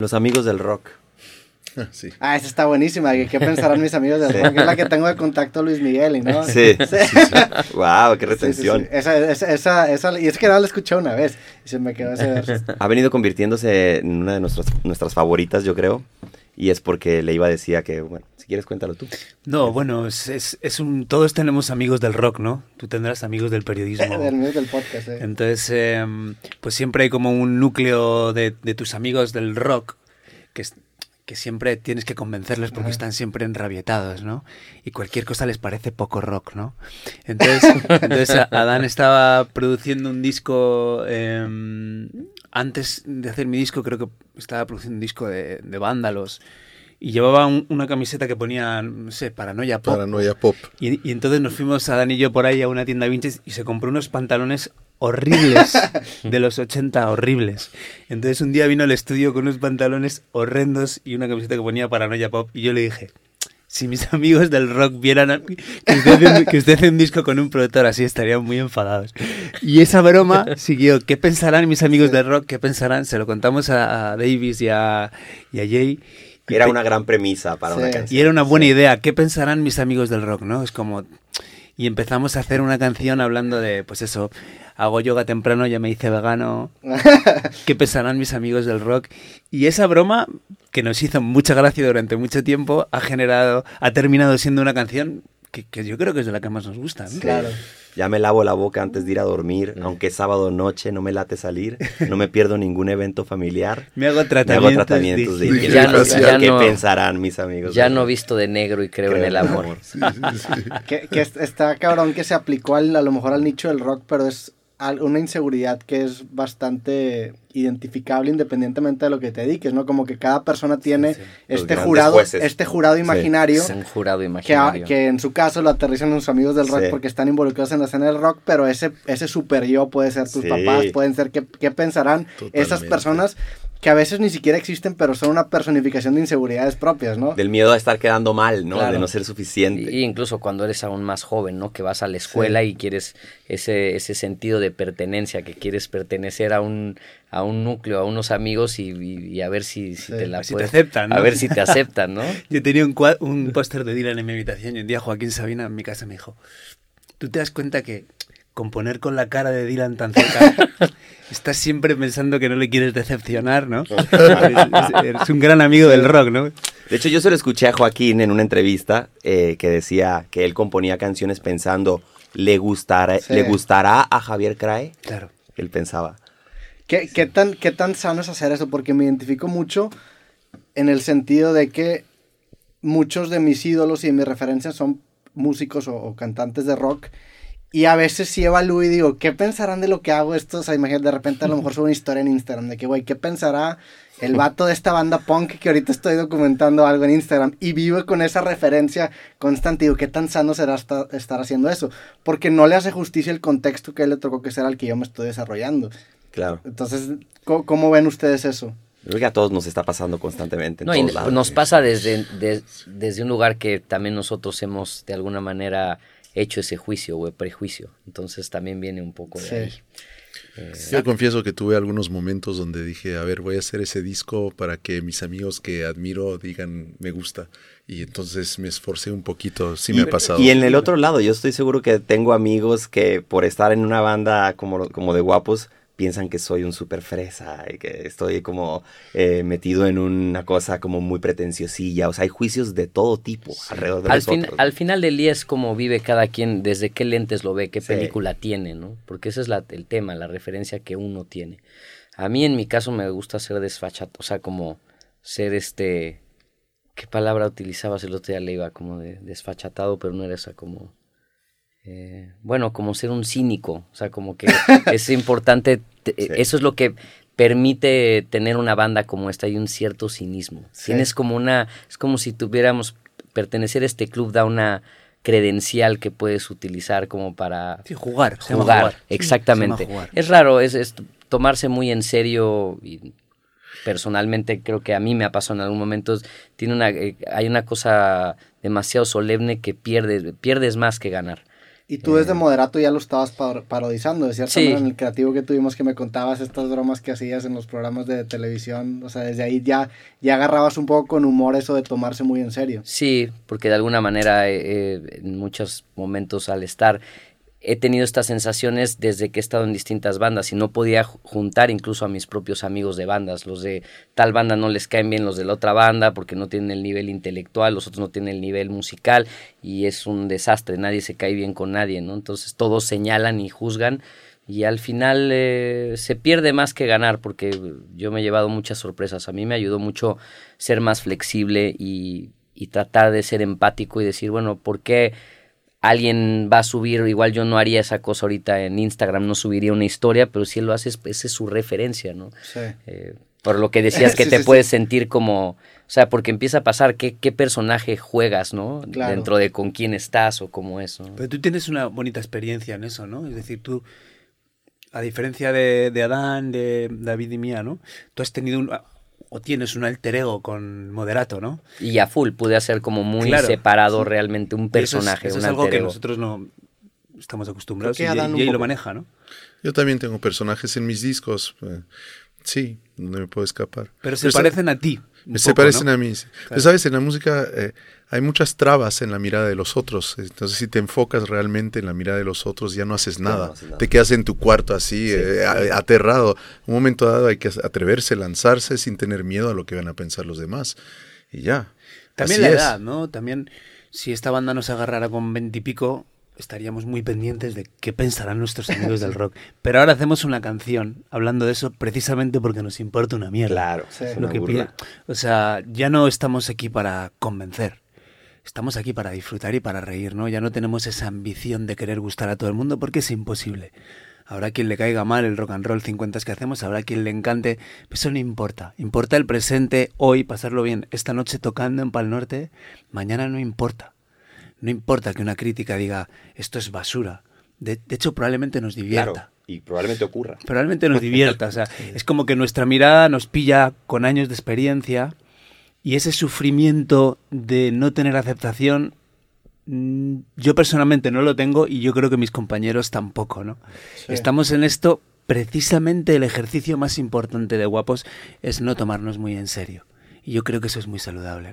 Los amigos del rock. Sí. Ah, esa está buenísima. ¿Qué pensarán mis amigos del rock? Es la que tengo de contacto Luis Miguel, ¿no? Sí. wow, qué retención. Sí, sí, esa, esa, esa, esa, y es que no la escuché una vez y se me quedó ese verso. Ha venido convirtiéndose en una de nuestras, nuestras favoritas, yo creo. Y es porque le iba a decir que, bueno, si quieres cuéntalo tú. No, bueno, es, es, es, un, todos tenemos amigos del rock, ¿no? Tú tendrás amigos del periodismo. del medio del podcast, eh. Entonces, eh, pues siempre hay como un núcleo de, de tus amigos del rock que, que siempre tienes que convencerles porque Ajá. están siempre enrabietados, ¿no? Y cualquier cosa les parece poco rock, ¿no? Entonces, entonces Adán estaba produciendo un disco... Eh, antes de hacer mi disco, creo que estaba produciendo un disco de, de vándalos. Y llevaba un, una camiseta que ponía, no sé, Paranoia Pop. Paranoia Pop. Y, y, entonces nos fuimos a Dan y yo por ahí a una tienda vintage y se compró unos pantalones horribles de los 80, horribles. Entonces un día vino al estudio con unos pantalones horrendos y una camiseta que ponía Paranoia Pop y yo le dije, si mis amigos del rock vieran que usted, hace, que usted hace un disco con un productor así, estarían muy enfadados. Y esa broma siguió. ¿Qué pensarán mis amigos del rock? ¿Qué pensarán? Se lo contamos a, a Davis y a, y a Jay. Era una gran premisa para sí. una canción. Y era una buena sí. idea. ¿Qué pensarán mis amigos del rock? ¿no? Es como... Y empezamos a hacer una canción hablando de, pues eso, hago yoga temprano, ya me hice vegano, ¿qué pensarán mis amigos del rock? Y esa broma, que nos hizo mucha gracia durante mucho tiempo, ha generado, ha terminado siendo una canción que, que yo creo que es de la que más nos gusta. ¿no? Sí. Claro. Ya me lavo la boca antes de ir a dormir, aunque es sábado noche, no me late salir, no me pierdo ningún evento familiar. me hago tratamientos, me hago tratamientos de, de ya no, ya ¿Qué no, pensarán mis amigos? Ya no visto de negro y creo, creo en el amor. Sí, sí, sí. que, que, está cabrón que se aplicó al, a lo mejor al nicho del rock, pero es una inseguridad que es bastante identificable independientemente de lo que te dediques, ¿no? Como que cada persona tiene sí, sí. este jurado, jueces. este jurado imaginario, sí. un jurado imaginario. Que, que, en su caso lo aterrizan sus amigos del rock porque están involucrados en la escena del rock, pero ese, ese super yo puede ser tus papás, pueden ser qué, qué pensarán Totalmente. esas personas que a veces ni siquiera existen, pero son una personificación de inseguridades propias, ¿no? Del miedo a estar quedando mal, ¿no? Claro. De no ser suficiente. Y incluso cuando eres aún más joven, ¿no? Que vas a la escuela sí. y quieres ese, ese sentido de pertenencia, que quieres pertenecer a un, a un núcleo, a unos amigos y, y, y a ver si, si sí, te la si puedes, te aceptan, ¿no? A ver si te aceptan, ¿no? Yo tenía un, un póster de Dylan en mi habitación y un día Joaquín Sabina en mi casa me dijo, ¿tú te das cuenta que componer con la cara de Dylan tan cerca, estás siempre pensando que no le quieres decepcionar, ¿no? es un gran amigo del rock, ¿no? De hecho, yo se lo escuché a Joaquín en una entrevista eh, que decía que él componía canciones pensando, ¿le gustará, sí. ¿le gustará a Javier Crae? Claro. Él pensaba. ¿Qué, ¿Qué, tan, ¿Qué tan sano es hacer eso? Porque me identifico mucho en el sentido de que muchos de mis ídolos y de mis referencias son músicos o, o cantantes de rock y a veces sí evalúo y digo, ¿qué pensarán de lo que hago esto? O sea, imagínate, de repente a lo mejor subo una historia en Instagram de que, güey, ¿qué pensará el vato de esta banda punk que ahorita estoy documentando algo en Instagram? Y vivo con esa referencia constante. Digo, ¿qué tan sano será estar, estar haciendo eso? Porque no le hace justicia el contexto que él le tocó que ser al que yo me estoy desarrollando. Claro. Entonces, ¿cómo, cómo ven ustedes eso? Creo que a todos nos está pasando constantemente. En no, todos y lados. nos pasa desde, de, desde un lugar que también nosotros hemos de alguna manera hecho ese juicio o prejuicio. Entonces también viene un poco de Sí. ahí. Eh, Yo confieso que tuve algunos momentos donde dije, a ver, voy a hacer ese disco para que mis amigos que admiro digan me gusta. Y entonces me esforcé un poquito, sí me y, ha pasado. Y en el otro lado, yo estoy seguro que tengo amigos que por estar en una banda como, como de guapos, piensan que soy un super fresa y que estoy como eh, metido en una cosa como muy pretenciosilla. O sea, hay juicios de todo tipo sí. alrededor de al nosotros. Fin, al final del día es como vive cada quien, desde qué lentes lo ve, qué sí. película tiene, ¿no? Porque ese es la, el tema, la referencia que uno tiene. A mí en mi caso me gusta ser desfachatado, o sea, como ser este... ¿Qué palabra utilizabas el otro día, le iba como de desfachatado, pero no era esa como... Eh, bueno, como ser un cínico, o sea, como que es importante, te, sí. eso es lo que permite tener una banda como esta y un cierto cinismo. Sí. Tienes como una, es como si tuviéramos, pertenecer a este club da una credencial que puedes utilizar como para sí, jugar, jugar, jugar. exactamente. Jugar. Es raro, es, es, tomarse muy en serio y personalmente creo que a mí me ha pasado en algún momento, tiene una, eh, hay una cosa demasiado solemne que pierdes, pierdes más que ganar. Y tú desde Eh, Moderato ya lo estabas par- parodizando, de cierta Sí. manera, en el creativo que tuvimos que me contabas estas bromas que hacías en los programas de televisión, o sea, desde ahí ya, ya agarrabas un poco con humor eso de tomarse muy en serio. Sí, porque de alguna manera eh, eh, en muchos momentos al estar he tenido estas sensaciones desde que he estado en distintas bandas y no podía ju- juntar incluso a mis propios amigos de bandas. Los de tal banda no les caen bien los de la otra banda porque no tienen el nivel intelectual, los otros no tienen el nivel musical y es un desastre, nadie se cae bien con nadie, ¿no? Entonces todos señalan y juzgan y al final eh, se pierde más que ganar porque yo me he llevado muchas sorpresas. A mí me ayudó mucho ser más flexible y, y tratar de ser empático y decir, bueno, ¿por qué alguien va a subir? Igual yo no haría esa cosa ahorita en Instagram, no subiría una historia, pero si él lo hace, es- esa es su referencia, ¿no? Sí. Eh, por lo que decías que Sí, te sí, sí. puedes sentir como, o sea, porque empieza a pasar qué, qué personaje juegas, ¿no? Claro. Dentro de con quién estás o cómo es, ¿no? Pero tú tienes una bonita experiencia en eso, ¿no? Es decir, tú, a diferencia de, de Adán, de David y mía, ¿no? Tú has tenido un, o tienes un alter ego con Moderato, ¿no? Y a full pude hacer como muy Claro. separado realmente un Y eso es- personaje, Eso es, un algo alter que nosotros no estamos acostumbrados y, y ahí lo maneja, ¿no? Yo también tengo personajes en mis discos. Sí, no me puedo escapar. Pero se parecen a ti. Se poco, parecen ¿no? a mí. sí. Pero, sabes, en la música eh, hay muchas trabas en la mirada de los otros. Entonces, si te enfocas realmente en la mirada de los otros, ya no haces no nada. haces nada. Te quedas en tu cuarto así, eh, aterrado. Un momento dado hay que atreverse, lanzarse sin tener miedo a lo que van a pensar los demás. Y ya. También Así la es. edad, ¿no? También, si esta banda nos agarrara con veintipico, estaríamos muy pendientes de qué pensarán nuestros amigos del rock. Pero ahora hacemos una canción hablando de eso precisamente porque nos importa una mierda. Claro, Sí. Lo que pide- O sea, ya no estamos aquí para convencer. Estamos aquí para disfrutar y para reír, ¿no? Ya no tenemos esa ambición de querer gustar a todo el mundo porque es imposible. Habrá quien le caiga mal el rock and roll 50 que hacemos, habrá quien le encante, pero eso no importa. Importa el presente, hoy, pasarlo bien. Esta noche tocando en Pal Norte, mañana no importa. No importa que una crítica diga, esto es basura. De, de hecho, probablemente nos divierta Claro, y probablemente ocurra. probablemente nos divierta. O sea, es como que nuestra mirada nos pilla con años de experiencia y ese sufrimiento de no tener aceptación, mm, yo personalmente no lo tengo y yo creo que mis compañeros tampoco, ¿no? Sí. Estamos en esto, precisamente el ejercicio más importante de guapos es no tomarnos muy en serio. Y yo creo que eso es muy saludable, ¿no?